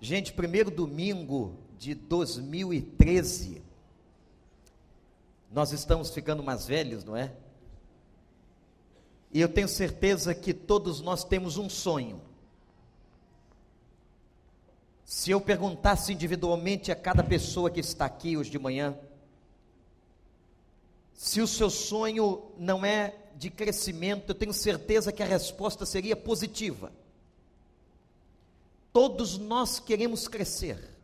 Gente, primeiro domingo de 2013. Nós estamos ficando mais velhos, não é? E eu tenho certeza que todos nós temos um sonho. Se eu perguntasse individualmente a cada pessoa que está aqui hoje de manhã, se o seu sonho não é de crescimento, eu tenho certeza que a resposta seria positiva. Todos nós queremos crescer.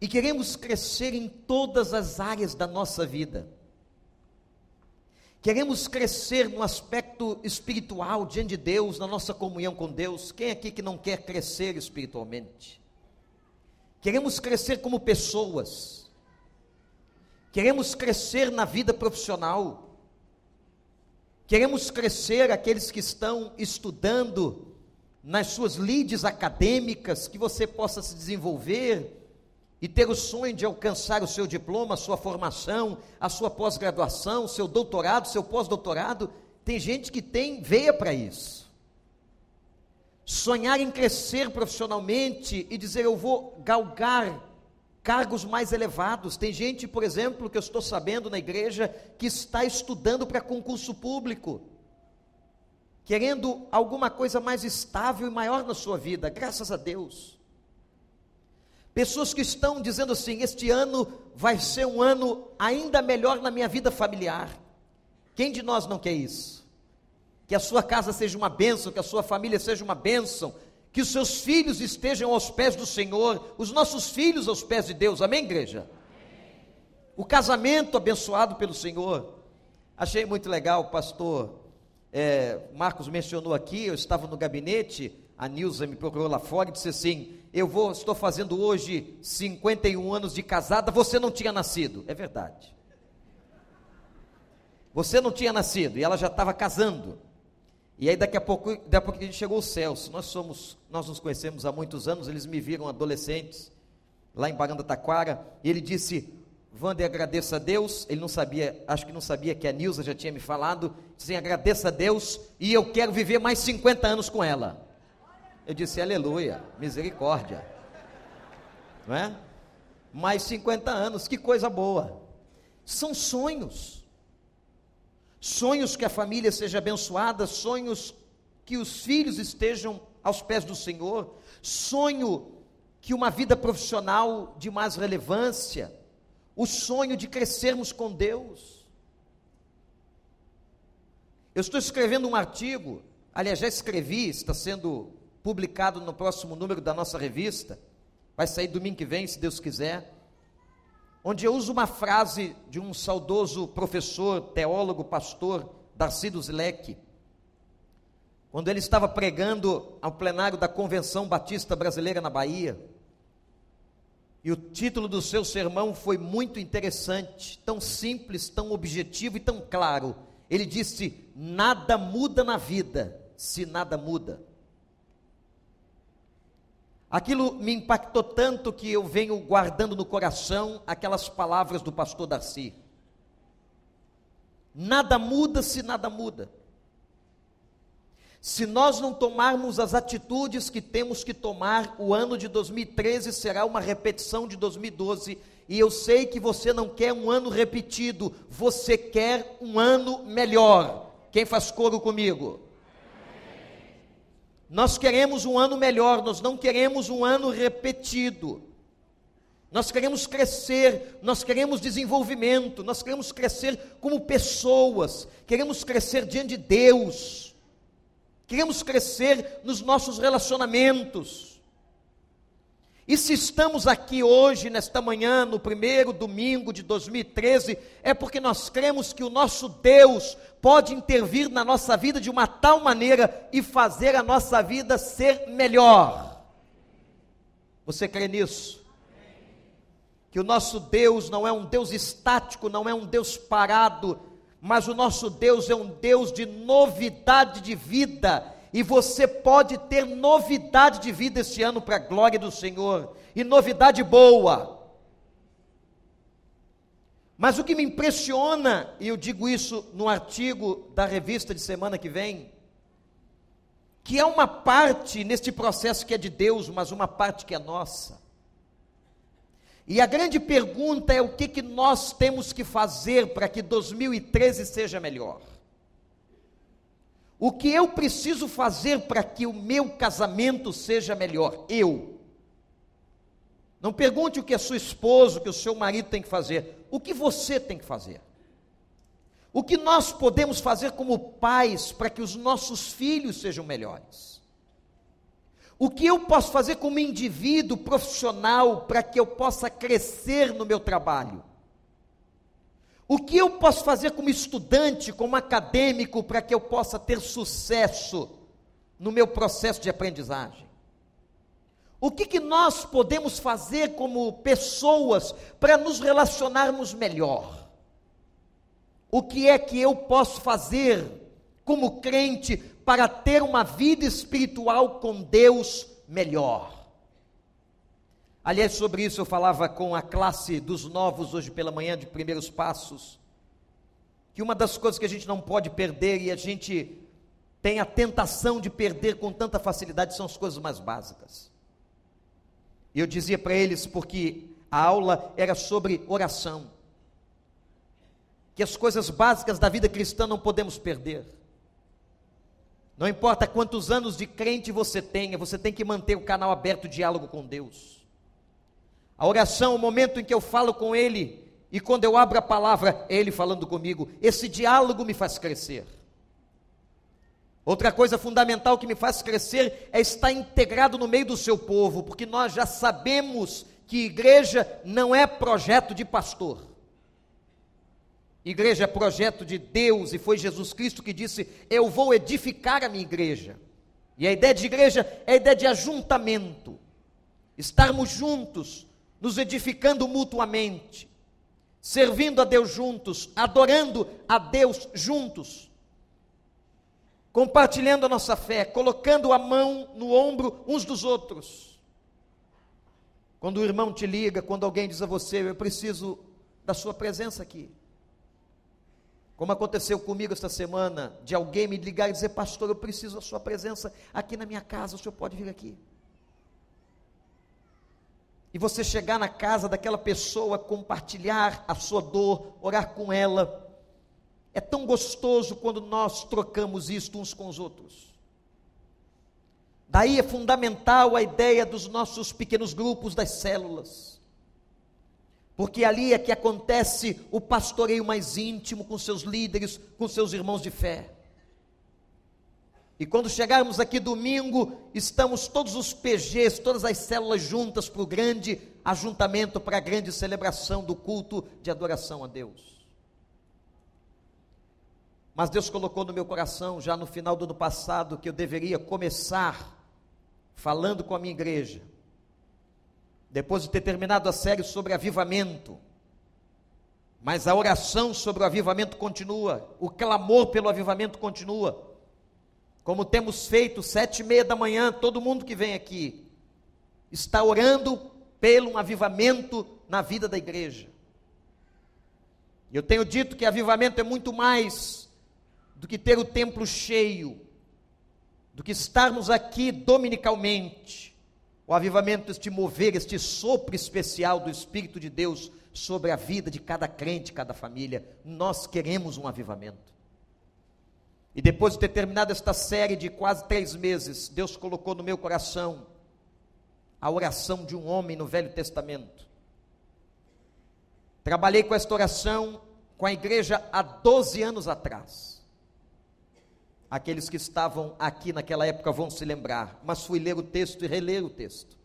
E queremos crescer em todas as áreas da nossa vida. Queremos crescer no aspecto espiritual diante de Deus, na nossa comunhão com Deus. Quem aqui que não quer crescer espiritualmente? Queremos crescer como pessoas. Queremos crescer na vida profissional. Queremos crescer aqueles que estão estudando nas suas lides acadêmicas, que você possa se desenvolver e ter o sonho de alcançar o seu diploma, a sua formação, a sua pós-graduação, seu doutorado, seu pós-doutorado. Tem gente que tem veia para isso. Sonhar em crescer profissionalmente e dizer eu vou galgar cargos mais elevados. Tem gente, por exemplo, que eu estou sabendo na igreja, que está estudando para concurso público, querendo alguma coisa mais estável e maior na sua vida, graças a Deus. Pessoas que estão dizendo assim: este ano vai ser um ano ainda melhor na minha vida familiar. Quem de nós não quer isso? Que a sua casa seja uma bênção, que a sua família seja uma bênção, que os seus filhos estejam aos pés do Senhor, os nossos filhos aos pés de Deus, amém, igreja? O casamento abençoado pelo Senhor. Achei muito legal, pastor é, Marcos mencionou aqui, eu estava no gabinete, a Nilza me procurou lá fora e disse assim: Eu vou, estou fazendo hoje 51 anos de casada, você não tinha nascido. É verdade. Você não tinha nascido, e ela já estava casando. E aí daqui a pouco, daqui a pouco a gente chegou aos céus. Nós somos, nós nos conhecemos há muitos anos, eles me viram adolescentes, lá em Baranda Taquara, e ele disse: Wander, agradeça a Deus. Ele não sabia, acho que não sabia que a Nilza já tinha me falado. Dizem, agradeça a Deus e eu quero viver mais 50 anos com ela. Eu disse, aleluia, misericórdia. Não é? Mais 50 anos, que coisa boa. São sonhos sonhos que a família seja abençoada, sonhos que os filhos estejam aos pés do Senhor, sonho que uma vida profissional de mais relevância, o sonho de crescermos com Deus. Eu estou escrevendo um artigo, aliás, já escrevi, está sendo publicado no próximo número da nossa revista, vai sair domingo que vem, se Deus quiser onde eu uso uma frase de um saudoso professor, teólogo, pastor, Darcy Duzleck, quando ele estava pregando ao plenário da Convenção Batista Brasileira na Bahia. E o título do seu sermão foi muito interessante, tão simples, tão objetivo e tão claro. Ele disse: Nada muda na vida se nada muda. Aquilo me impactou tanto que eu venho guardando no coração aquelas palavras do pastor Darcy. Nada muda se nada muda. Se nós não tomarmos as atitudes que temos que tomar, o ano de 2013 será uma repetição de 2012. E eu sei que você não quer um ano repetido, você quer um ano melhor. Quem faz coro comigo? Nós queremos um ano melhor, nós não queremos um ano repetido. Nós queremos crescer, nós queremos desenvolvimento, nós queremos crescer como pessoas, queremos crescer diante de Deus, queremos crescer nos nossos relacionamentos. E se estamos aqui hoje, nesta manhã, no primeiro domingo de 2013, é porque nós cremos que o nosso Deus pode intervir na nossa vida de uma tal maneira e fazer a nossa vida ser melhor. Você crê nisso? Que o nosso Deus não é um Deus estático, não é um Deus parado, mas o nosso Deus é um Deus de novidade de vida e você pode ter novidade de vida este ano para a glória do Senhor, e novidade boa. Mas o que me impressiona, e eu digo isso no artigo da revista de semana que vem, que é uma parte neste processo que é de Deus, mas uma parte que é nossa. E a grande pergunta é o que, que nós temos que fazer para que 2013 seja melhor. O que eu preciso fazer para que o meu casamento seja melhor? Eu. Não pergunte o que a sua esposa, o que o seu marido tem que fazer. O que você tem que fazer? O que nós podemos fazer como pais para que os nossos filhos sejam melhores? O que eu posso fazer como indivíduo profissional para que eu possa crescer no meu trabalho? O que eu posso fazer como estudante, como acadêmico, para que eu possa ter sucesso no meu processo de aprendizagem? O que, que nós podemos fazer como pessoas para nos relacionarmos melhor? O que é que eu posso fazer como crente para ter uma vida espiritual com Deus melhor? Aliás, sobre isso eu falava com a classe dos novos hoje pela manhã de primeiros passos, que uma das coisas que a gente não pode perder e a gente tem a tentação de perder com tanta facilidade são as coisas mais básicas. E eu dizia para eles porque a aula era sobre oração que as coisas básicas da vida cristã não podemos perder. Não importa quantos anos de crente você tenha, você tem que manter o canal aberto, diálogo com Deus. A oração, o momento em que eu falo com Ele, e quando eu abro a palavra, é Ele falando comigo, esse diálogo me faz crescer. Outra coisa fundamental que me faz crescer é estar integrado no meio do seu povo, porque nós já sabemos que igreja não é projeto de pastor. Igreja é projeto de Deus e foi Jesus Cristo que disse: Eu vou edificar a minha igreja. E a ideia de igreja é a ideia de ajuntamento, estarmos juntos, nos edificando mutuamente, servindo a Deus juntos, adorando a Deus juntos, compartilhando a nossa fé, colocando a mão no ombro uns dos outros. Quando o irmão te liga, quando alguém diz a você: Eu preciso da sua presença aqui. Como aconteceu comigo esta semana, de alguém me ligar e dizer, pastor, eu preciso da sua presença aqui na minha casa, o senhor pode vir aqui. E você chegar na casa daquela pessoa, compartilhar a sua dor, orar com ela. É tão gostoso quando nós trocamos isto uns com os outros. Daí é fundamental a ideia dos nossos pequenos grupos das células porque ali é que acontece o pastoreio mais íntimo com seus líderes, com seus irmãos de fé. E quando chegarmos aqui domingo, estamos todos os PGs, todas as células juntas para o grande ajuntamento, para a grande celebração do culto de adoração a Deus. Mas Deus colocou no meu coração, já no final do ano passado, que eu deveria começar falando com a minha igreja, depois de ter terminado a série sobre avivamento. Mas a oração sobre o avivamento continua, o clamor pelo avivamento continua. Como temos feito, sete e meia da manhã, todo mundo que vem aqui está orando pelo avivamento na vida da igreja. Eu tenho dito que avivamento é muito mais do que ter o templo cheio, do que estarmos aqui dominicalmente o avivamento, este mover, este sopro especial do Espírito de Deus sobre a vida de cada crente, cada família. Nós queremos um avivamento. E depois de ter terminado esta série de quase três meses, Deus colocou no meu coração a oração de um homem no Velho Testamento. Trabalhei com esta oração com a igreja há 12 anos atrás. Aqueles que estavam aqui naquela época vão se lembrar, mas fui ler o texto e reler o texto.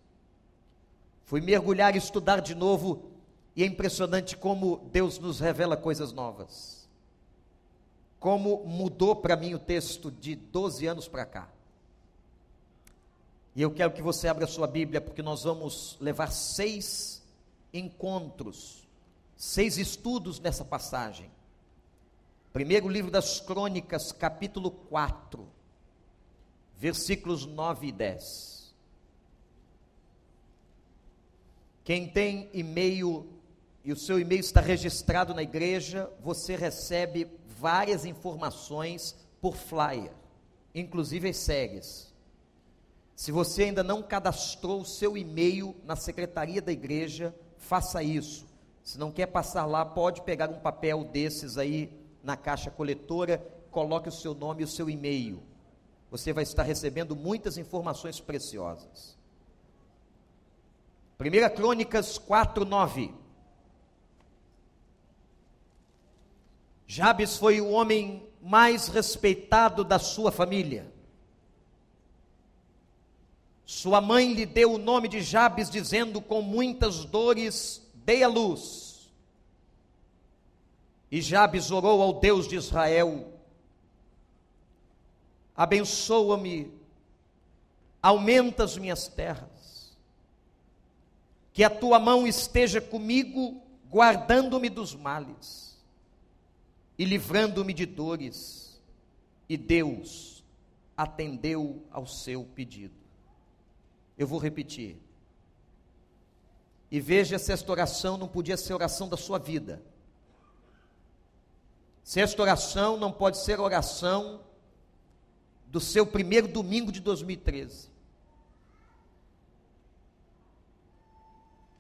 Fui mergulhar e estudar de novo, e é impressionante como Deus nos revela coisas novas. Como mudou para mim o texto de 12 anos para cá. E eu quero que você abra sua Bíblia, porque nós vamos levar seis encontros, seis estudos nessa passagem. Primeiro livro das Crônicas, capítulo 4, versículos 9 e 10. Quem tem e-mail e o seu e-mail está registrado na igreja, você recebe várias informações por flyer, inclusive as séries. Se você ainda não cadastrou o seu e-mail na secretaria da igreja, faça isso. Se não quer passar lá, pode pegar um papel desses aí na caixa coletora, coloque o seu nome e o seu e-mail. Você vai estar recebendo muitas informações preciosas. 1 Crônicas 4, 9. Jabes foi o homem mais respeitado da sua família. Sua mãe lhe deu o nome de Jabes, dizendo: Com muitas dores dei a luz. E Jabes orou ao Deus de Israel: Abençoa-me, aumenta as minhas terras, que a tua mão esteja comigo, guardando-me dos males e livrando-me de dores. E Deus atendeu ao seu pedido. Eu vou repetir. E veja se esta oração não podia ser oração da sua vida. Se esta oração não pode ser oração do seu primeiro domingo de 2013.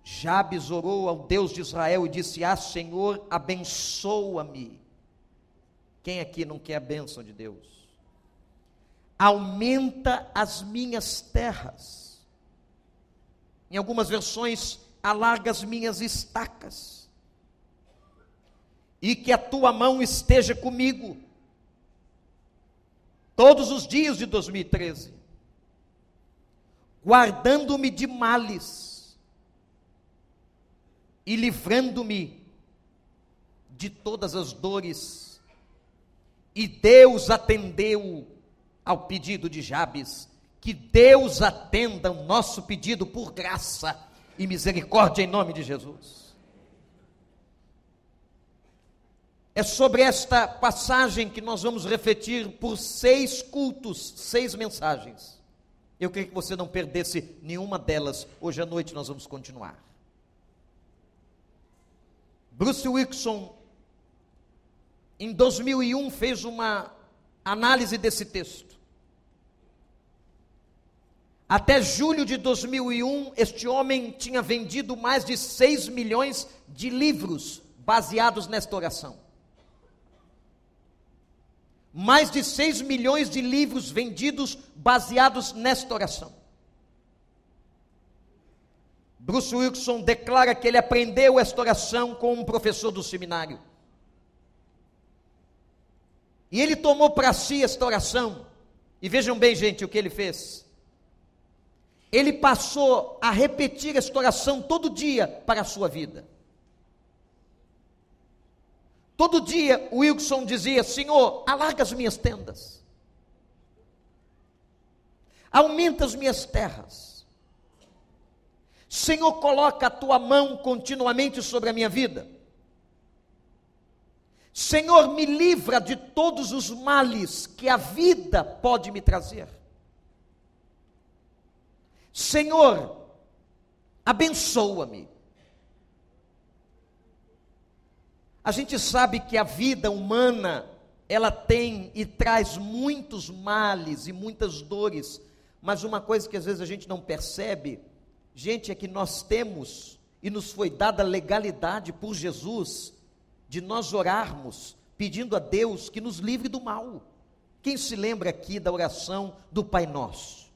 Jabes orou ao Deus de Israel e disse: Ah, Senhor, abençoa-me. Quem aqui não quer a bênção de Deus? Aumenta as minhas terras em algumas versões, alarga as minhas estacas. E que a tua mão esteja comigo. Todos os dias de 2013. Guardando-me de males. E livrando-me de todas as dores. E Deus atendeu ao pedido de Jabes que Deus atenda o nosso pedido por graça e misericórdia em nome de Jesus. É sobre esta passagem que nós vamos refletir por seis cultos, seis mensagens. Eu queria que você não perdesse nenhuma delas. Hoje à noite nós vamos continuar. Bruce Wilson, em 2001, fez uma análise desse texto. Até julho de 2001, este homem tinha vendido mais de 6 milhões de livros baseados nesta oração. Mais de 6 milhões de livros vendidos baseados nesta oração. Bruce Wilson declara que ele aprendeu esta oração com um professor do seminário. E ele tomou para si esta oração. E vejam bem, gente, o que ele fez ele passou a repetir esta oração todo dia para a sua vida. Todo dia o Wilson dizia: Senhor, alarga as minhas tendas, aumenta as minhas terras. Senhor, coloca a tua mão continuamente sobre a minha vida. Senhor, me livra de todos os males que a vida pode me trazer. Senhor, abençoa-me. A gente sabe que a vida humana, ela tem e traz muitos males e muitas dores, mas uma coisa que às vezes a gente não percebe, gente, é que nós temos e nos foi dada legalidade por Jesus de nós orarmos pedindo a Deus que nos livre do mal. Quem se lembra aqui da oração do Pai Nosso?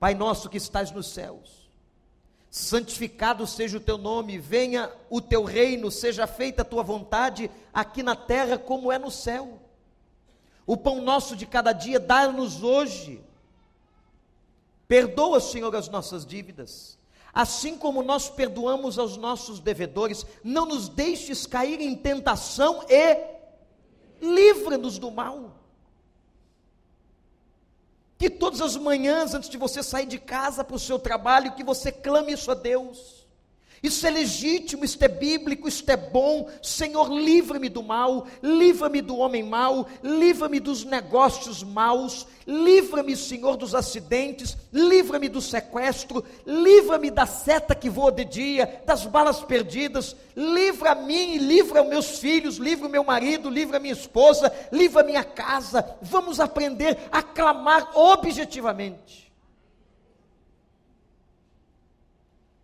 Pai nosso que estás nos céus, santificado seja o teu nome, venha o teu reino, seja feita a tua vontade, aqui na terra como é no céu. O pão nosso de cada dia dá-nos hoje. Perdoa, Senhor, as nossas dívidas, assim como nós perdoamos aos nossos devedores, não nos deixes cair em tentação e livra-nos do mal. Que todas as manhãs, antes de você sair de casa para o seu trabalho, que você clame isso a Deus. Isso é legítimo, isto é bíblico, isto é bom. Senhor, livra-me do mal, livra-me do homem mau, livra-me dos negócios maus, livra-me, Senhor, dos acidentes, livra-me do sequestro, livra-me da seta que voa de dia, das balas perdidas, livra mim e livra meus filhos, livra o meu marido, livra minha esposa, livra minha casa. Vamos aprender a clamar objetivamente.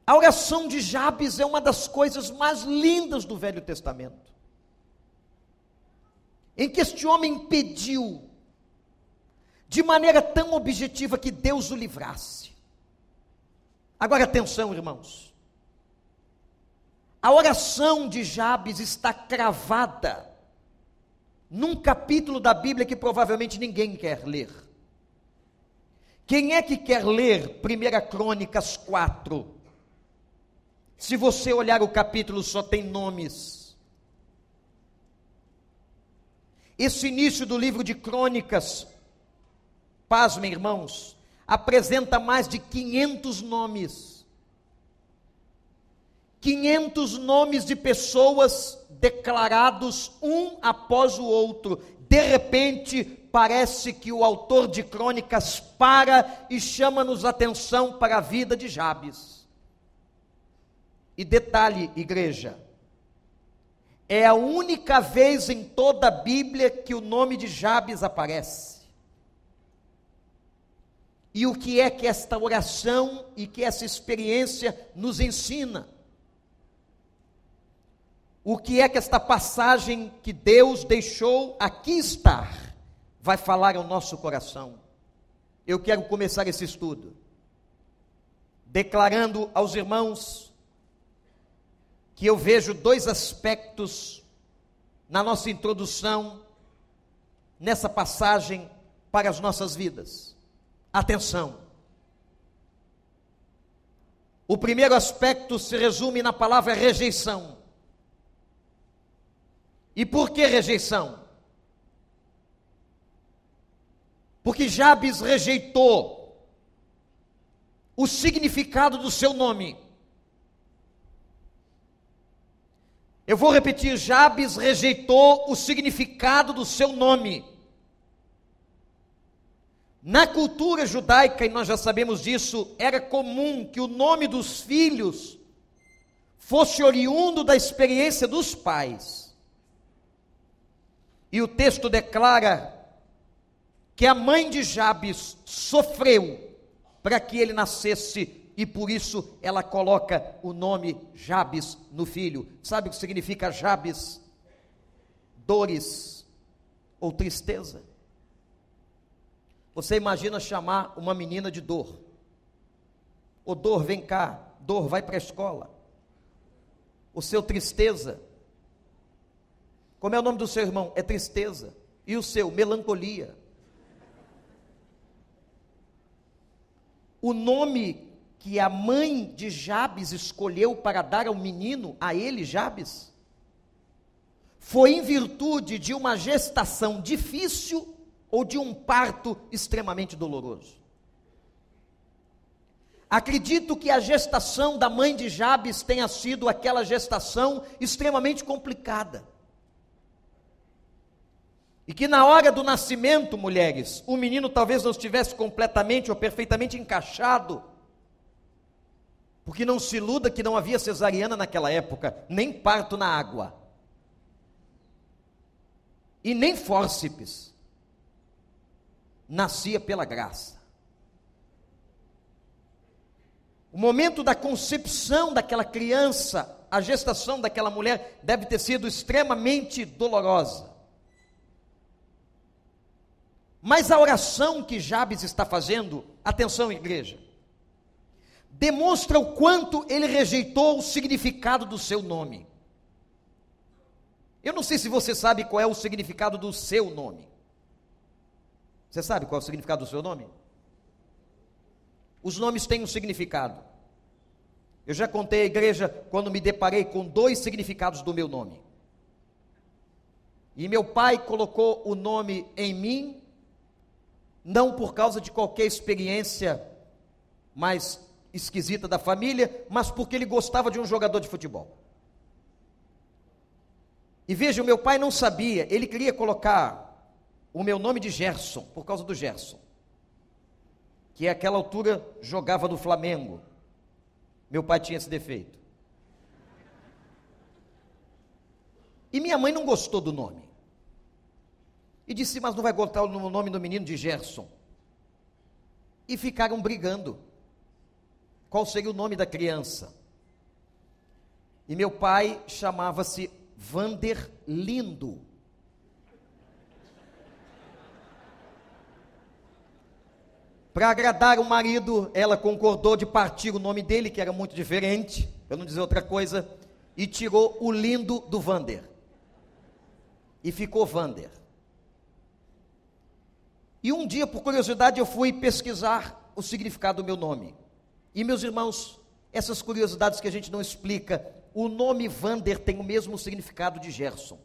A oração de Jabes é uma das coisas mais lindas do Velho Testamento. Em que este homem pediu, de maneira tão objetiva, que Deus o livrasse. Agora atenção, irmãos. A oração de Jabes está cravada num capítulo da Bíblia que provavelmente ninguém quer ler. Quem é que quer ler 1 Crônicas 4? Se você olhar o capítulo, só tem nomes. Esse início do livro de Crônicas, pasmem irmãos, apresenta mais de 500 nomes. 500 nomes de pessoas declarados um após o outro. De repente, parece que o autor de crônicas para e chama-nos atenção para a vida de Jabes. E detalhe, igreja, é a única vez em toda a Bíblia que o nome de Jabes aparece. E o que é que esta oração e que essa experiência nos ensina? O que é que esta passagem que Deus deixou aqui estar vai falar ao nosso coração? Eu quero começar esse estudo declarando aos irmãos que eu vejo dois aspectos na nossa introdução, nessa passagem para as nossas vidas. Atenção. O primeiro aspecto se resume na palavra rejeição. E por que rejeição? Porque Jabes rejeitou o significado do seu nome. Eu vou repetir: Jabes rejeitou o significado do seu nome. Na cultura judaica, e nós já sabemos disso, era comum que o nome dos filhos fosse oriundo da experiência dos pais. E o texto declara que a mãe de Jabes sofreu para que ele nascesse e por isso ela coloca o nome Jabes no filho. Sabe o que significa Jabes? Dores ou tristeza. Você imagina chamar uma menina de dor. Ô dor, vem cá. Dor, vai para a escola. O seu tristeza. Como é o nome do seu irmão? É tristeza. E o seu? Melancolia. O nome que a mãe de Jabes escolheu para dar ao menino, a ele Jabes, foi em virtude de uma gestação difícil ou de um parto extremamente doloroso. Acredito que a gestação da mãe de Jabes tenha sido aquela gestação extremamente complicada. E que na hora do nascimento, mulheres, o menino talvez não estivesse completamente ou perfeitamente encaixado. Porque não se iluda que não havia cesariana naquela época, nem parto na água. E nem fórceps nascia pela graça. O momento da concepção daquela criança, a gestação daquela mulher deve ter sido extremamente dolorosa. Mas a oração que Jabes está fazendo, atenção igreja, demonstra o quanto ele rejeitou o significado do seu nome. Eu não sei se você sabe qual é o significado do seu nome. Você sabe qual é o significado do seu nome? Os nomes têm um significado. Eu já contei à igreja quando me deparei com dois significados do meu nome. E meu pai colocou o nome em mim, não por causa de qualquer experiência mais esquisita da família, mas porque ele gostava de um jogador de futebol. E veja, o meu pai não sabia, ele queria colocar o meu nome de Gerson, por causa do Gerson, que àquela altura jogava no Flamengo. Meu pai tinha esse defeito. E minha mãe não gostou do nome. E disse, mas não vai botar o nome do menino de Gerson. E ficaram brigando. Qual seria o nome da criança? E meu pai chamava-se Vander Lindo. Para agradar o marido, ela concordou de partir o nome dele, que era muito diferente, para não dizer outra coisa, e tirou o lindo do Vander. E ficou Vander. E um dia, por curiosidade, eu fui pesquisar o significado do meu nome. E meus irmãos, essas curiosidades que a gente não explica, o nome Vander tem o mesmo significado de Gerson.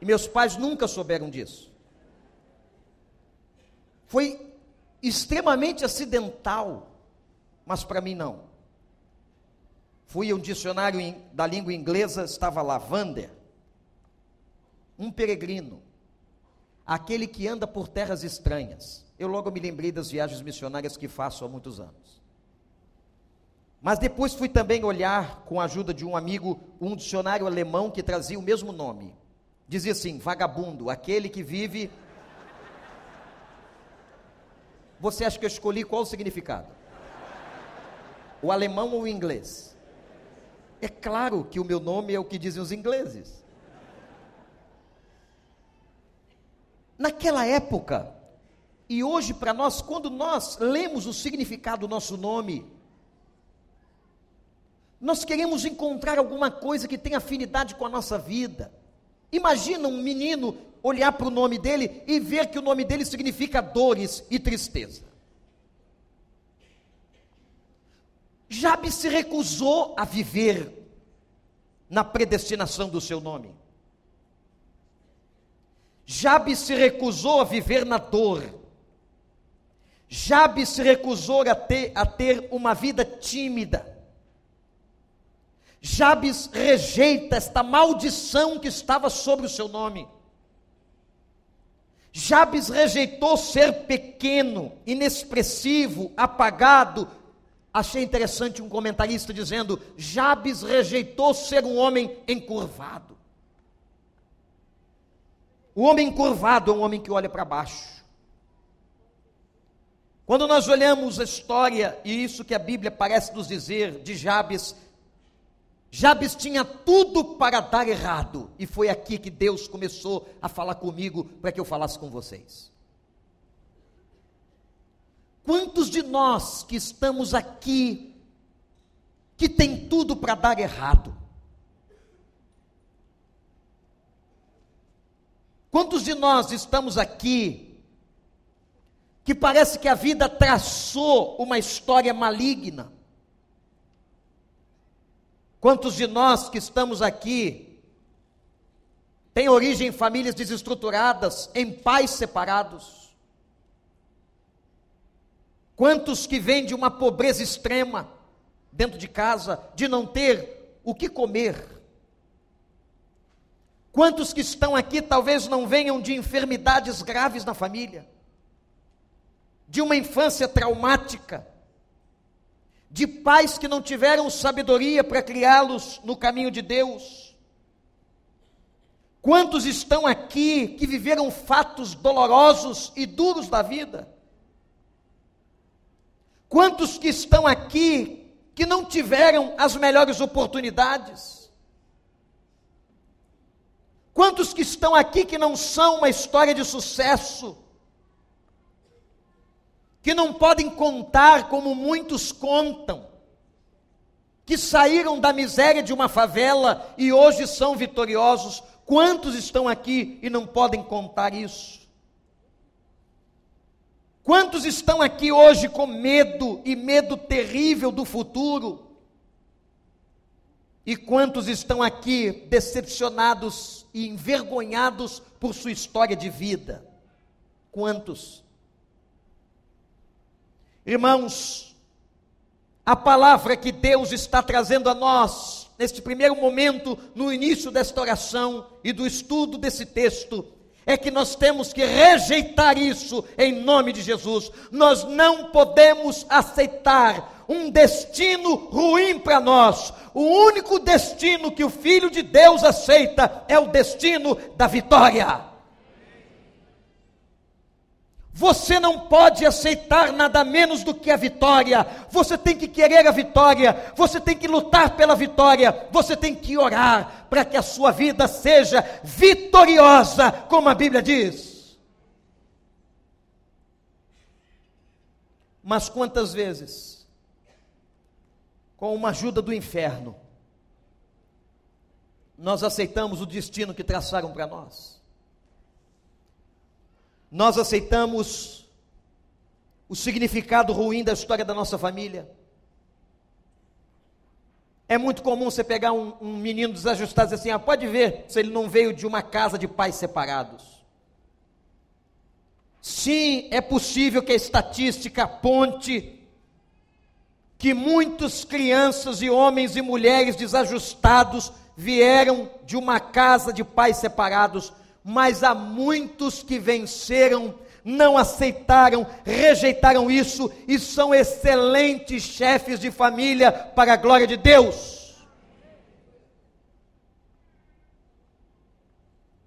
E meus pais nunca souberam disso. Foi extremamente acidental, mas para mim não. Fui a um dicionário da língua inglesa, estava lá, Vander, um peregrino, aquele que anda por terras estranhas. Eu logo me lembrei das viagens missionárias que faço há muitos anos. Mas depois fui também olhar, com a ajuda de um amigo, um dicionário alemão que trazia o mesmo nome. Dizia assim: vagabundo, aquele que vive você acha que eu escolhi qual o significado? O alemão ou o inglês? É claro que o meu nome é o que dizem os ingleses. Naquela época, e hoje para nós, quando nós lemos o significado do nosso nome, nós queremos encontrar alguma coisa que tenha afinidade com a nossa vida. Imagina um menino olhar para o nome dele e ver que o nome dele significa dores e tristeza. Jabes se recusou a viver na predestinação do seu nome. Jabes se recusou a viver na dor. Jabes se recusou a ter, a ter uma vida tímida. Jabes rejeita esta maldição que estava sobre o seu nome. Jabes rejeitou ser pequeno, inexpressivo, apagado. Achei interessante um comentarista dizendo: Jabes rejeitou ser um homem encurvado. O homem encurvado é um homem que olha para baixo. Quando nós olhamos a história, e isso que a Bíblia parece nos dizer de Jabes, Jabes tinha tudo para dar errado, e foi aqui que Deus começou a falar comigo para que eu falasse com vocês. Quantos de nós que estamos aqui, que tem tudo para dar errado? Quantos de nós estamos aqui, que parece que a vida traçou uma história maligna? Quantos de nós que estamos aqui têm origem em famílias desestruturadas, em pais separados? Quantos que vêm de uma pobreza extrema dentro de casa, de não ter o que comer? Quantos que estão aqui talvez não venham de enfermidades graves na família, de uma infância traumática, de pais que não tiveram sabedoria para criá-los no caminho de Deus. Quantos estão aqui que viveram fatos dolorosos e duros da vida? Quantos que estão aqui que não tiveram as melhores oportunidades? Quantos que estão aqui que não são uma história de sucesso? Que não podem contar como muitos contam, que saíram da miséria de uma favela e hoje são vitoriosos. Quantos estão aqui e não podem contar isso? Quantos estão aqui hoje com medo e medo terrível do futuro? E quantos estão aqui decepcionados e envergonhados por sua história de vida? Quantos? Irmãos, a palavra que Deus está trazendo a nós, neste primeiro momento, no início desta oração e do estudo desse texto, é que nós temos que rejeitar isso em nome de Jesus. Nós não podemos aceitar um destino ruim para nós. O único destino que o Filho de Deus aceita é o destino da vitória. Você não pode aceitar nada menos do que a vitória. Você tem que querer a vitória. Você tem que lutar pela vitória. Você tem que orar para que a sua vida seja vitoriosa, como a Bíblia diz. Mas quantas vezes, com uma ajuda do inferno, nós aceitamos o destino que traçaram para nós? Nós aceitamos o significado ruim da história da nossa família. É muito comum você pegar um, um menino desajustado e dizer assim: ah, pode ver se ele não veio de uma casa de pais separados. Sim, é possível que a estatística aponte que muitas crianças e homens e mulheres desajustados vieram de uma casa de pais separados, mas há muitos que venceram, não aceitaram, rejeitaram isso e são excelentes chefes de família para a glória de Deus.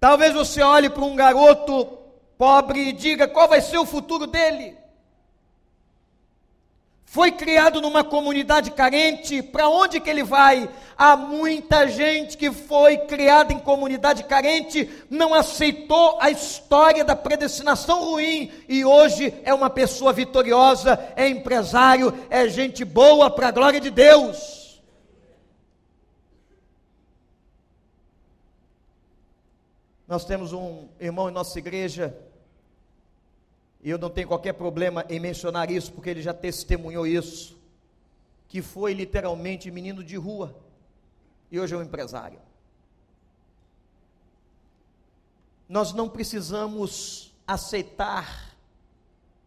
Talvez você olhe para um garoto pobre e diga qual vai ser o futuro dele foi criado numa comunidade carente, para onde que ele vai? Há muita gente que foi criada em comunidade carente, não aceitou a história da predestinação ruim e hoje é uma pessoa vitoriosa, é empresário, é gente boa para a glória de Deus. Nós temos um irmão em nossa igreja e eu não tenho qualquer problema em mencionar isso, porque ele já testemunhou isso, que foi literalmente menino de rua, e hoje é um empresário. Nós não precisamos aceitar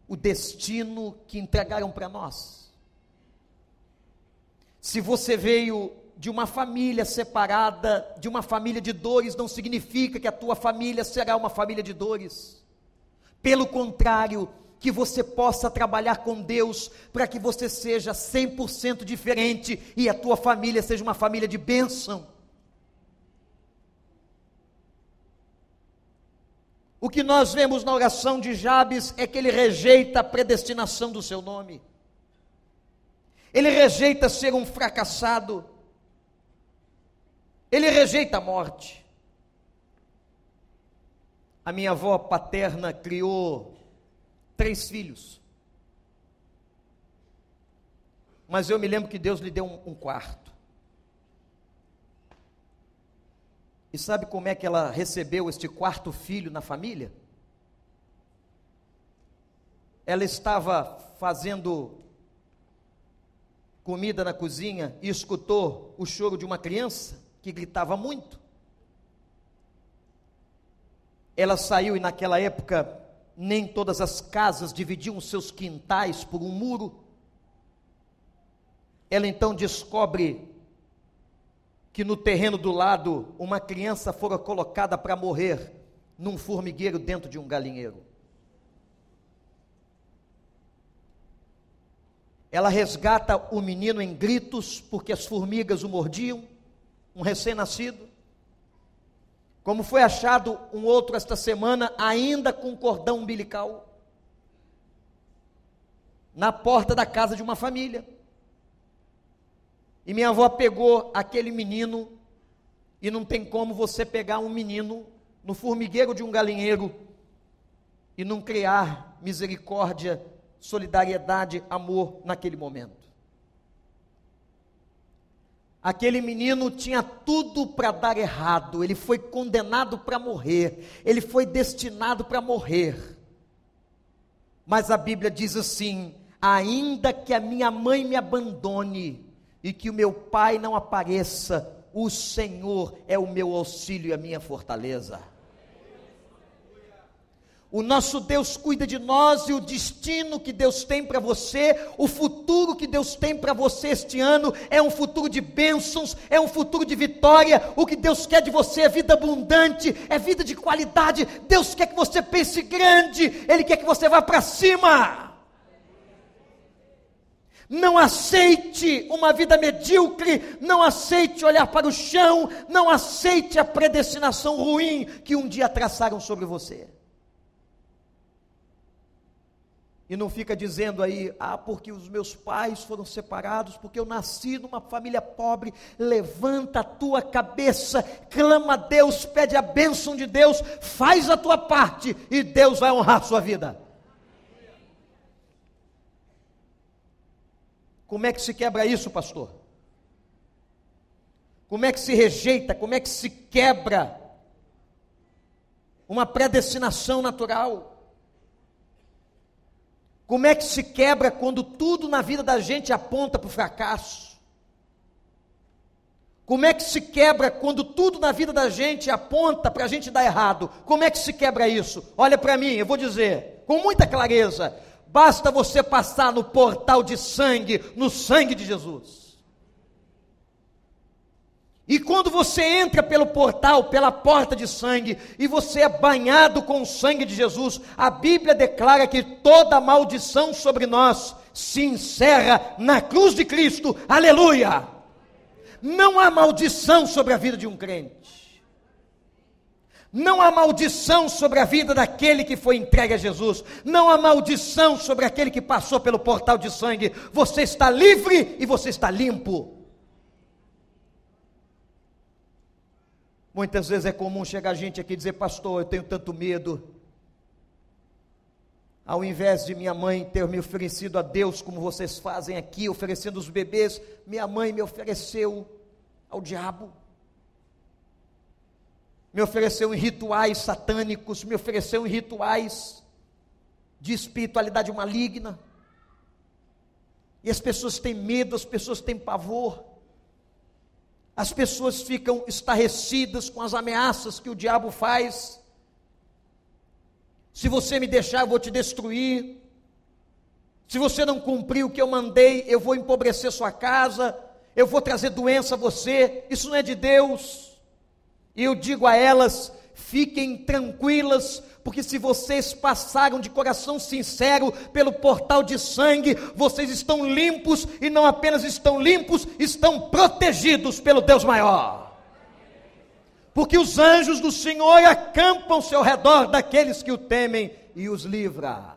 o destino que entregaram para nós. Se você veio de uma família separada, de uma família de dores, não significa que a tua família será uma família de dores. Pelo contrário, que você possa trabalhar com Deus para que você seja 100% diferente e a tua família seja uma família de bênção. O que nós vemos na oração de Jabes é que ele rejeita a predestinação do seu nome. Ele rejeita ser um fracassado. Ele rejeita a morte. A minha avó paterna criou três filhos. Mas eu me lembro que Deus lhe deu um, um quarto. E sabe como é que ela recebeu este quarto filho na família? Ela estava fazendo comida na cozinha e escutou o choro de uma criança que gritava muito. Ela saiu e naquela época nem todas as casas dividiam seus quintais por um muro. Ela então descobre que no terreno do lado uma criança fora colocada para morrer num formigueiro dentro de um galinheiro. Ela resgata o menino em gritos porque as formigas o mordiam, um recém-nascido. Como foi achado um outro esta semana, ainda com cordão umbilical, na porta da casa de uma família. E minha avó pegou aquele menino, e não tem como você pegar um menino no formigueiro de um galinheiro e não criar misericórdia, solidariedade, amor naquele momento. Aquele menino tinha tudo para dar errado, ele foi condenado para morrer, ele foi destinado para morrer. Mas a Bíblia diz assim: ainda que a minha mãe me abandone e que o meu pai não apareça, o Senhor é o meu auxílio e a minha fortaleza. O nosso Deus cuida de nós e o destino que Deus tem para você, o futuro que Deus tem para você este ano é um futuro de bênçãos, é um futuro de vitória. O que Deus quer de você é vida abundante, é vida de qualidade. Deus quer que você pense grande, Ele quer que você vá para cima. Não aceite uma vida medíocre, não aceite olhar para o chão, não aceite a predestinação ruim que um dia traçaram sobre você. E não fica dizendo aí, ah, porque os meus pais foram separados, porque eu nasci numa família pobre. Levanta a tua cabeça, clama a Deus, pede a bênção de Deus, faz a tua parte e Deus vai honrar a sua vida. Como é que se quebra isso, pastor? Como é que se rejeita? Como é que se quebra uma predestinação natural? Como é que se quebra quando tudo na vida da gente aponta para o fracasso? Como é que se quebra quando tudo na vida da gente aponta para a gente dar errado? Como é que se quebra isso? Olha para mim, eu vou dizer com muita clareza: basta você passar no portal de sangue, no sangue de Jesus. E quando você entra pelo portal, pela porta de sangue, e você é banhado com o sangue de Jesus, a Bíblia declara que toda maldição sobre nós se encerra na cruz de Cristo. Aleluia! Não há maldição sobre a vida de um crente. Não há maldição sobre a vida daquele que foi entregue a Jesus. Não há maldição sobre aquele que passou pelo portal de sangue. Você está livre e você está limpo. Muitas vezes é comum chegar gente aqui e dizer, pastor, eu tenho tanto medo. Ao invés de minha mãe ter me oferecido a Deus, como vocês fazem aqui, oferecendo os bebês, minha mãe me ofereceu ao diabo. Me ofereceu em rituais satânicos, me ofereceu em rituais de espiritualidade maligna. E as pessoas têm medo, as pessoas têm pavor. As pessoas ficam estarrecidas com as ameaças que o diabo faz. Se você me deixar, eu vou te destruir. Se você não cumprir o que eu mandei, eu vou empobrecer sua casa, eu vou trazer doença a você. Isso não é de Deus. E eu digo a elas: fiquem tranquilas, porque se vocês passaram de coração sincero pelo portal de sangue, vocês estão limpos e não apenas estão limpos, estão protegidos pelo Deus maior. Porque os anjos do Senhor acampam-se ao redor daqueles que o temem e os livra.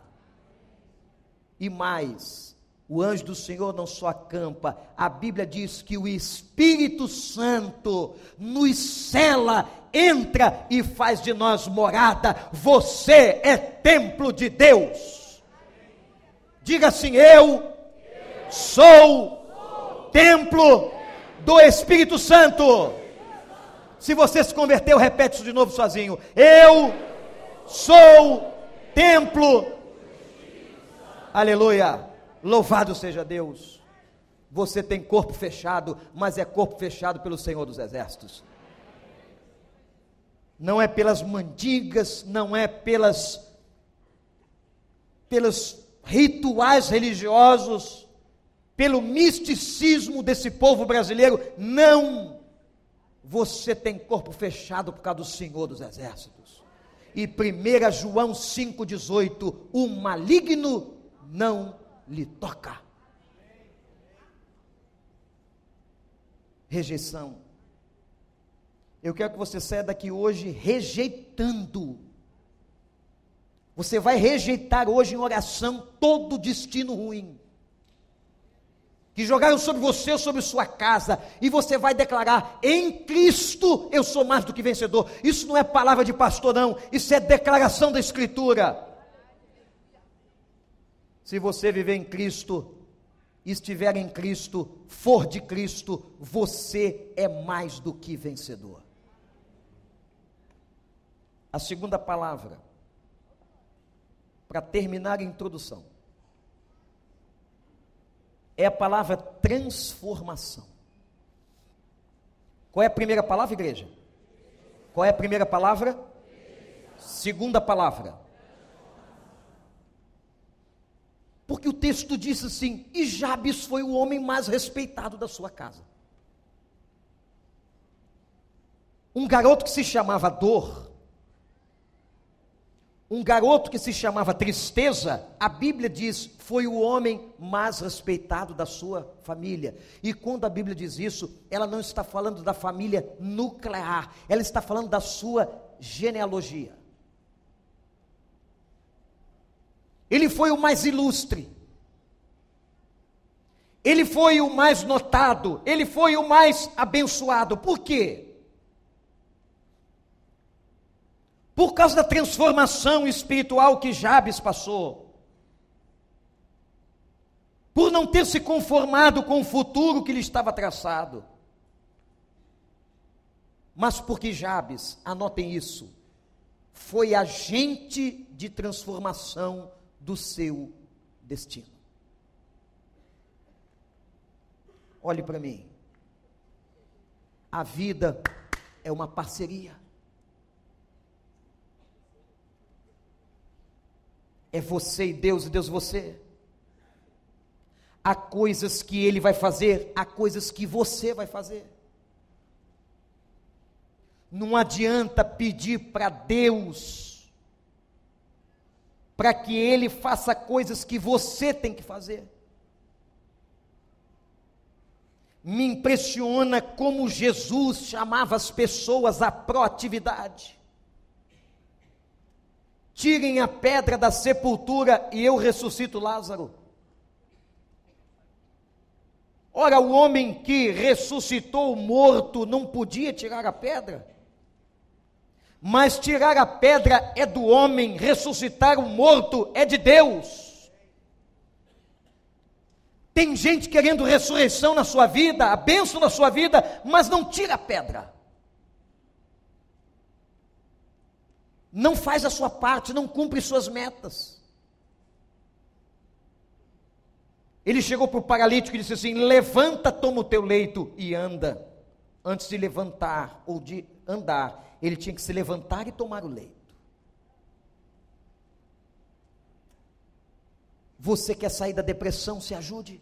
E mais, o anjo do Senhor não só acampa, a Bíblia diz que o Espírito Santo nos cela entra e faz de nós morada. Você é templo de Deus. Diga assim: Eu sou templo do Espírito Santo. Se você se converteu, repete isso de novo sozinho. Eu sou templo. Aleluia. Louvado seja Deus. Você tem corpo fechado, mas é corpo fechado pelo Senhor dos Exércitos não é pelas mandigas, não é pelas pelos rituais religiosos, pelo misticismo desse povo brasileiro, não. Você tem corpo fechado por causa do Senhor dos Exércitos. E 1 João 5,18: o maligno não lhe toca. Rejeição eu quero que você saia daqui hoje rejeitando. Você vai rejeitar hoje em oração todo destino ruim. Que jogaram sobre você sobre sua casa, e você vai declarar: em Cristo eu sou mais do que vencedor. Isso não é palavra de pastor, não, isso é declaração da Escritura. Se você viver em Cristo, estiver em Cristo, for de Cristo, você é mais do que vencedor. A segunda palavra, para terminar a introdução, é a palavra transformação. Qual é a primeira palavra, igreja? Qual é a primeira palavra? Segunda palavra. Porque o texto diz assim: E Jabes foi o homem mais respeitado da sua casa. Um garoto que se chamava Dor, um garoto que se chamava Tristeza, a Bíblia diz, foi o homem mais respeitado da sua família. E quando a Bíblia diz isso, ela não está falando da família nuclear, ela está falando da sua genealogia. Ele foi o mais ilustre. Ele foi o mais notado, ele foi o mais abençoado. Por quê? Por causa da transformação espiritual que Jabes passou. Por não ter se conformado com o futuro que lhe estava traçado. Mas porque Jabes, anotem isso, foi agente de transformação do seu destino. Olhe para mim. A vida é uma parceria. É você e Deus, e Deus você. Há coisas que Ele vai fazer, há coisas que você vai fazer. Não adianta pedir para Deus, para que Ele faça coisas que você tem que fazer. Me impressiona como Jesus chamava as pessoas à proatividade. Tirem a pedra da sepultura e eu ressuscito Lázaro. Ora, o homem que ressuscitou o morto não podia tirar a pedra. Mas tirar a pedra é do homem, ressuscitar o morto é de Deus. Tem gente querendo ressurreição na sua vida, a bênção na sua vida, mas não tira a pedra. Não faz a sua parte, não cumpre suas metas. Ele chegou para o paralítico e disse assim: Levanta, toma o teu leito e anda. Antes de levantar ou de andar, ele tinha que se levantar e tomar o leito. Você quer sair da depressão, se ajude.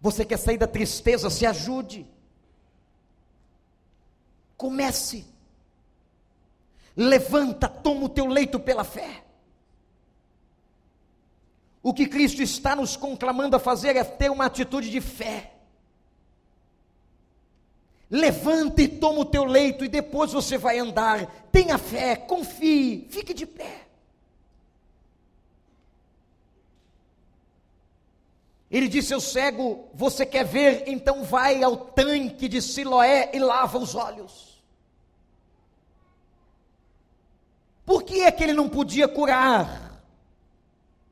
Você quer sair da tristeza, se ajude. Comece. Levanta, toma o teu leito pela fé. O que Cristo está nos conclamando a fazer é ter uma atitude de fé. Levanta e toma o teu leito e depois você vai andar. Tenha fé, confie, fique de pé. Ele disse ao cego: Você quer ver? Então vai ao tanque de Siloé e lava os olhos. Por que é que ele não podia curar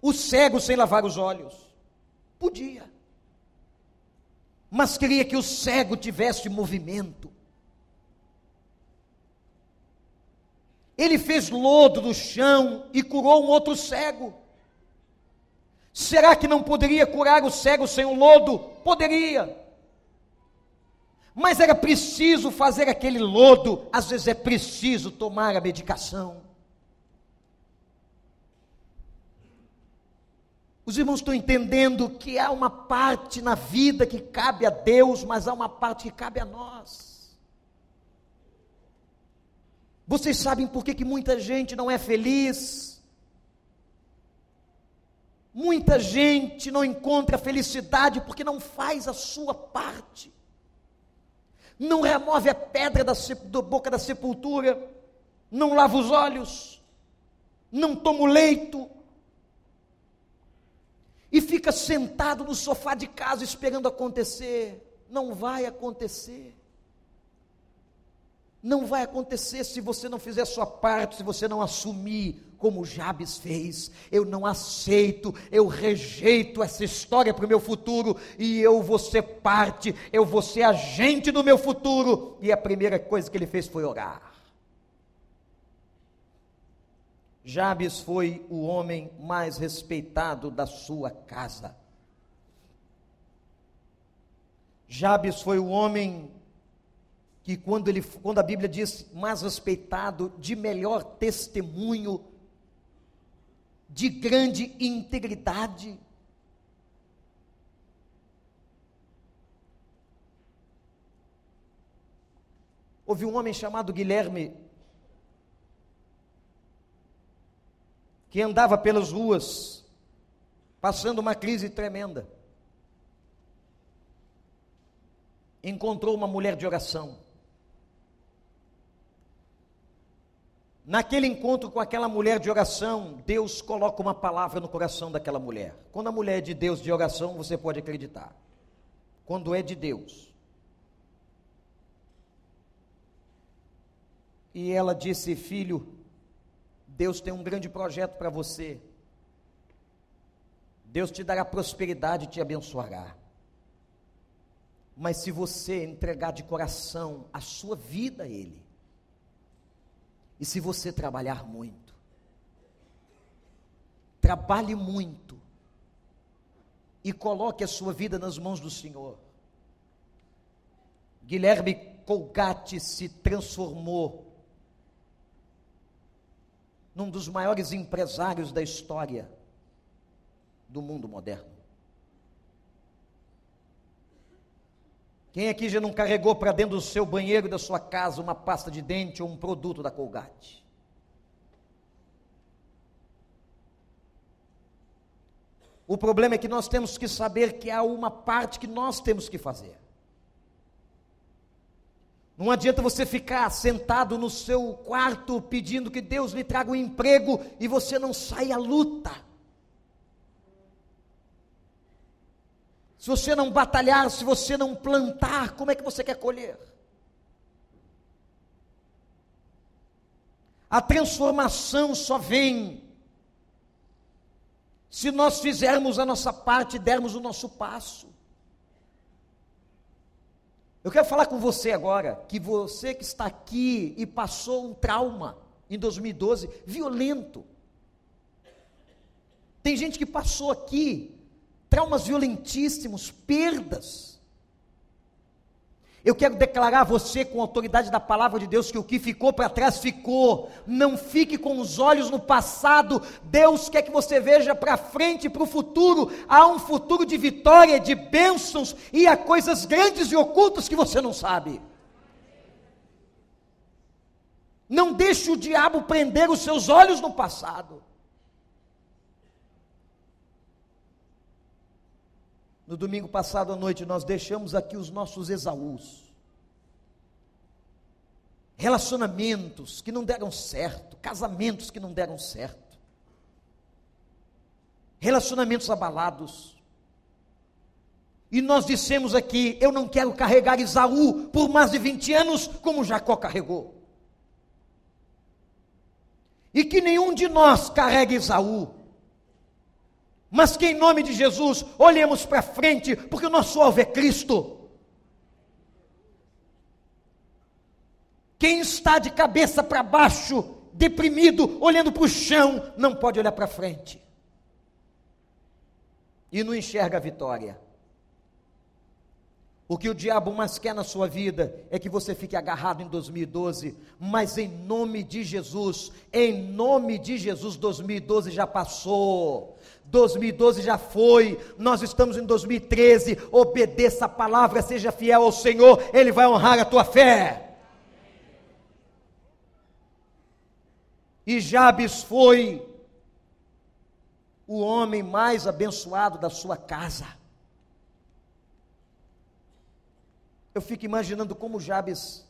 o cego sem lavar os olhos? Podia mas queria que o cego tivesse movimento. Ele fez lodo do chão e curou um outro cego. Será que não poderia curar o cego sem o lodo? Poderia. Mas era preciso fazer aquele lodo, às vezes é preciso tomar a medicação. Os irmãos estão entendendo que há uma parte na vida que cabe a Deus, mas há uma parte que cabe a nós. Vocês sabem por que, que muita gente não é feliz? Muita gente não encontra felicidade porque não faz a sua parte. Não remove a pedra da, da boca da sepultura, não lava os olhos, não toma o leito, e fica sentado no sofá de casa esperando acontecer. Não vai acontecer. Não vai acontecer se você não fizer a sua parte, se você não assumir como Jabes fez. Eu não aceito, eu rejeito essa história para o meu futuro e eu vou ser parte, eu vou ser agente do meu futuro. E a primeira coisa que ele fez foi orar. Jabes foi o homem mais respeitado da sua casa. Jabes foi o homem que quando ele quando a Bíblia diz mais respeitado, de melhor testemunho, de grande integridade. Houve um homem chamado Guilherme que andava pelas ruas, passando uma crise tremenda. Encontrou uma mulher de oração. Naquele encontro com aquela mulher de oração, Deus coloca uma palavra no coração daquela mulher. Quando a mulher é de Deus de oração, você pode acreditar. Quando é de Deus. E ela disse: Filho, Deus tem um grande projeto para você. Deus te dará prosperidade e te abençoará. Mas se você entregar de coração a sua vida a Ele, e se você trabalhar muito, trabalhe muito e coloque a sua vida nas mãos do Senhor. Guilherme Colgate se transformou num dos maiores empresários da história do mundo moderno. Quem aqui já não carregou para dentro do seu banheiro da sua casa uma pasta de dente ou um produto da Colgate? O problema é que nós temos que saber que há uma parte que nós temos que fazer. Não adianta você ficar sentado no seu quarto pedindo que Deus lhe traga um emprego e você não sai à luta. Se você não batalhar, se você não plantar, como é que você quer colher? A transformação só vem se nós fizermos a nossa parte e dermos o nosso passo. Eu quero falar com você agora, que você que está aqui e passou um trauma em 2012, violento. Tem gente que passou aqui traumas violentíssimos, perdas. Eu quero declarar a você, com a autoridade da palavra de Deus, que o que ficou para trás ficou. Não fique com os olhos no passado. Deus quer que você veja para frente, para o futuro. Há um futuro de vitória, de bênçãos e há coisas grandes e ocultas que você não sabe. Não deixe o diabo prender os seus olhos no passado. No domingo passado à noite, nós deixamos aqui os nossos Esaús. Relacionamentos que não deram certo, casamentos que não deram certo, relacionamentos abalados. E nós dissemos aqui: eu não quero carregar Esaú por mais de 20 anos, como Jacó carregou. E que nenhum de nós carregue Esaú mas que em nome de Jesus olhemos para frente, porque o nosso alvo é Cristo. Quem está de cabeça para baixo, deprimido, olhando para o chão, não pode olhar para frente. E não enxerga a vitória. O que o diabo mais quer na sua vida é que você fique agarrado em 2012, mas em nome de Jesus, em nome de Jesus, 2012 já passou. 2012 já foi, nós estamos em 2013. Obedeça a palavra, seja fiel ao Senhor, Ele vai honrar a tua fé. E Jabes foi o homem mais abençoado da sua casa. Eu fico imaginando como Jabes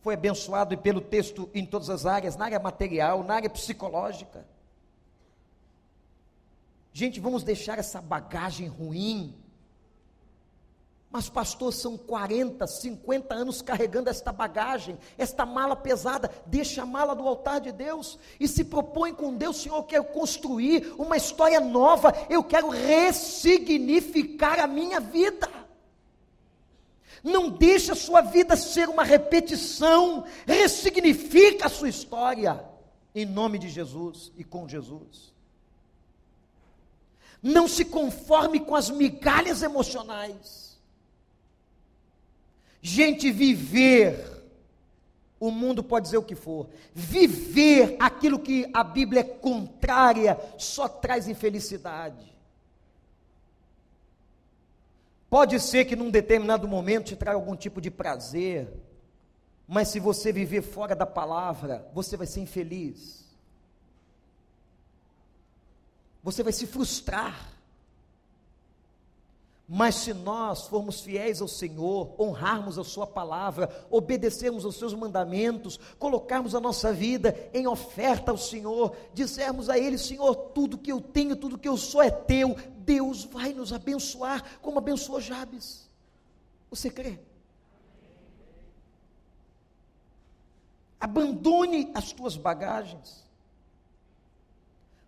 foi abençoado pelo texto em todas as áreas, na área material, na área psicológica. Gente, vamos deixar essa bagagem ruim. Mas, pastor, são 40, 50 anos carregando esta bagagem, esta mala pesada. Deixa a mala do altar de Deus e se propõe com Deus, Senhor, eu quero construir uma história nova, eu quero ressignificar a minha vida. Não deixe a sua vida ser uma repetição. Ressignifica a sua história. Em nome de Jesus e com Jesus. Não se conforme com as migalhas emocionais. Gente, viver, o mundo pode dizer o que for, viver aquilo que a Bíblia é contrária só traz infelicidade. Pode ser que num determinado momento te traga algum tipo de prazer, mas se você viver fora da palavra, você vai ser infeliz. Você vai se frustrar. Mas se nós formos fiéis ao Senhor, honrarmos a Sua palavra, obedecermos aos Seus mandamentos, colocarmos a nossa vida em oferta ao Senhor, dissermos a Ele: Senhor, tudo que eu tenho, tudo que eu sou é Teu, Deus vai nos abençoar, como abençoou Jabes. Você crê? Abandone as tuas bagagens.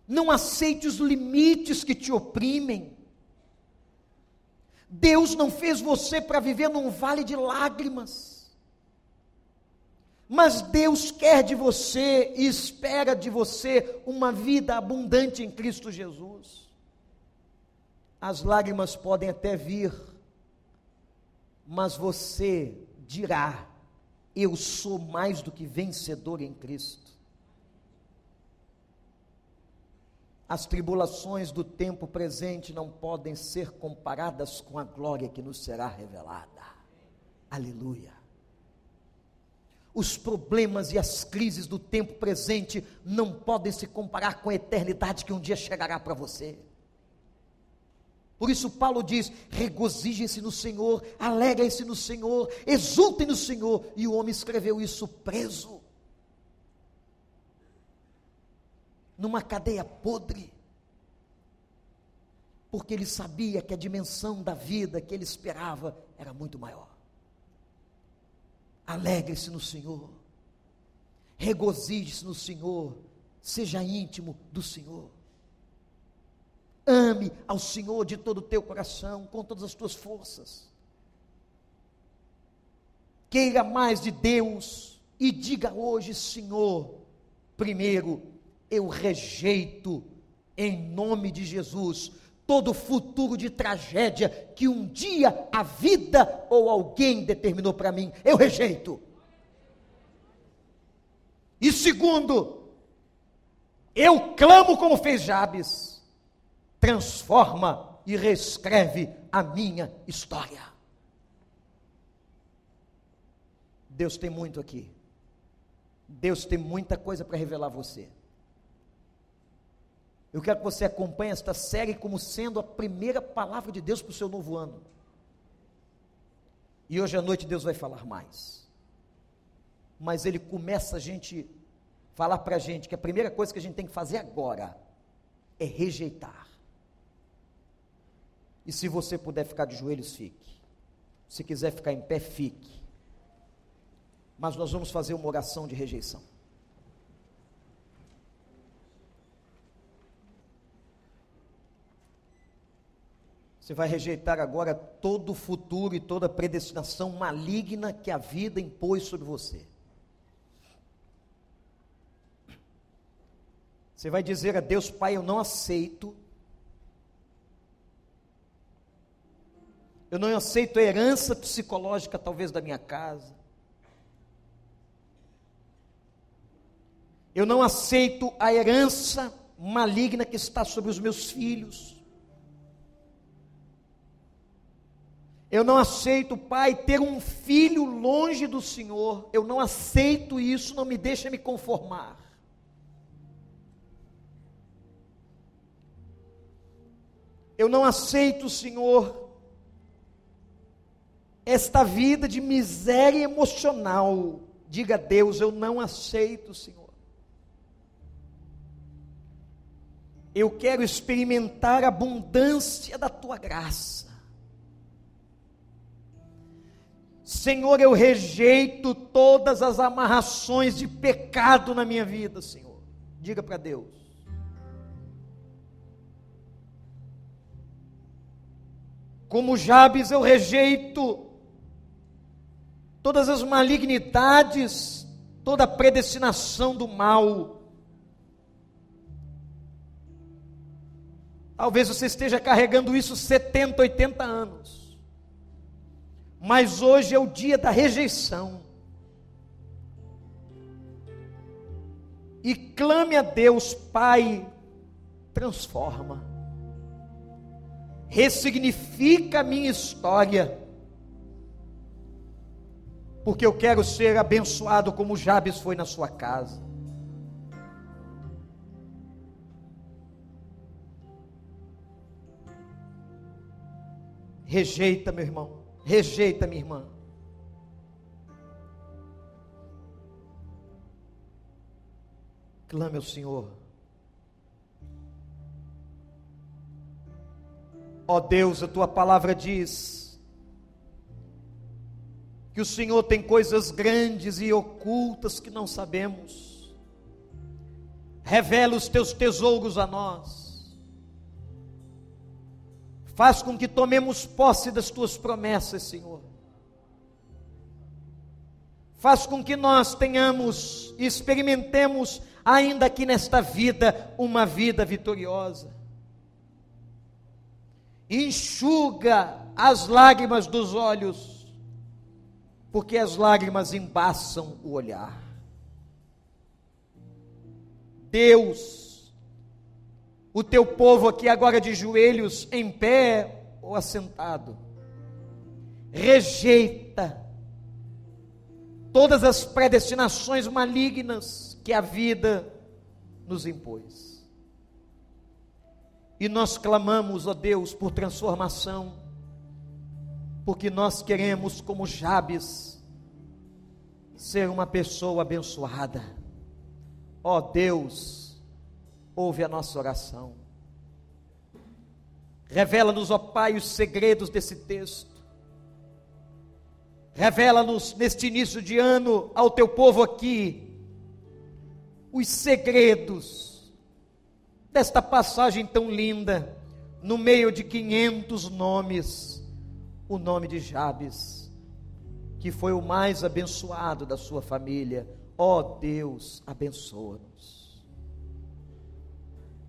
Não aceite os limites que te oprimem. Deus não fez você para viver num vale de lágrimas. Mas Deus quer de você e espera de você uma vida abundante em Cristo Jesus. As lágrimas podem até vir, mas você dirá: Eu sou mais do que vencedor em Cristo. As tribulações do tempo presente não podem ser comparadas com a glória que nos será revelada. Aleluia. Os problemas e as crises do tempo presente não podem se comparar com a eternidade que um dia chegará para você. Por isso, Paulo diz: regozijem-se no Senhor, alegrem-se no Senhor, exultem no Senhor. E o homem escreveu isso preso. Numa cadeia podre, porque ele sabia que a dimensão da vida que ele esperava era muito maior. Alegre-se no Senhor, regozije-se no Senhor, seja íntimo do Senhor. Ame ao Senhor de todo o teu coração, com todas as tuas forças. Queira mais de Deus e diga hoje, Senhor, primeiro, eu rejeito, em nome de Jesus, todo futuro de tragédia que um dia a vida ou alguém determinou para mim. Eu rejeito. E segundo, eu clamo como fez Jabes, transforma e reescreve a minha história. Deus tem muito aqui. Deus tem muita coisa para revelar a você. Eu quero que você acompanhe esta série como sendo a primeira palavra de Deus para o seu novo ano. E hoje à noite Deus vai falar mais. Mas Ele começa a gente falar para a gente que a primeira coisa que a gente tem que fazer agora é rejeitar. E se você puder ficar de joelhos, fique. Se quiser ficar em pé, fique. Mas nós vamos fazer uma oração de rejeição. Você vai rejeitar agora todo o futuro e toda a predestinação maligna que a vida impôs sobre você. Você vai dizer a Deus, Pai, eu não aceito. Eu não aceito a herança psicológica, talvez, da minha casa. Eu não aceito a herança maligna que está sobre os meus filhos. Eu não aceito, Pai, ter um filho longe do Senhor. Eu não aceito isso, não me deixa me conformar. Eu não aceito, Senhor, esta vida de miséria emocional. Diga a Deus, eu não aceito, Senhor. Eu quero experimentar a abundância da tua graça. Senhor, eu rejeito todas as amarrações de pecado na minha vida, Senhor. Diga para Deus. Como Jabes, eu rejeito todas as malignidades, toda a predestinação do mal. Talvez você esteja carregando isso 70, 80 anos mas hoje é o dia da rejeição. E clame a Deus, Pai, transforma, ressignifica a minha história, porque eu quero ser abençoado como Jabes foi na sua casa. Rejeita, meu irmão, rejeita, minha irmã. Clame ao Senhor. Ó Deus, a tua palavra diz que o Senhor tem coisas grandes e ocultas que não sabemos. Revela os teus tesouros a nós. Faz com que tomemos posse das tuas promessas, Senhor. Faz com que nós tenhamos e experimentemos, ainda aqui nesta vida, uma vida vitoriosa enxuga as lágrimas dos olhos, porque as lágrimas embaçam o olhar. Deus, o teu povo aqui agora de joelhos, em pé ou assentado, rejeita todas as predestinações malignas que a vida nos impôs. E nós clamamos, ó Deus, por transformação, porque nós queremos, como Jabes, ser uma pessoa abençoada. Ó Deus, ouve a nossa oração. Revela-nos, ó Pai, os segredos desse texto. Revela-nos neste início de ano ao teu povo aqui os segredos desta passagem tão linda, no meio de 500 nomes, o nome de Jabes, que foi o mais abençoado da sua família. Ó Deus, abençoa-nos.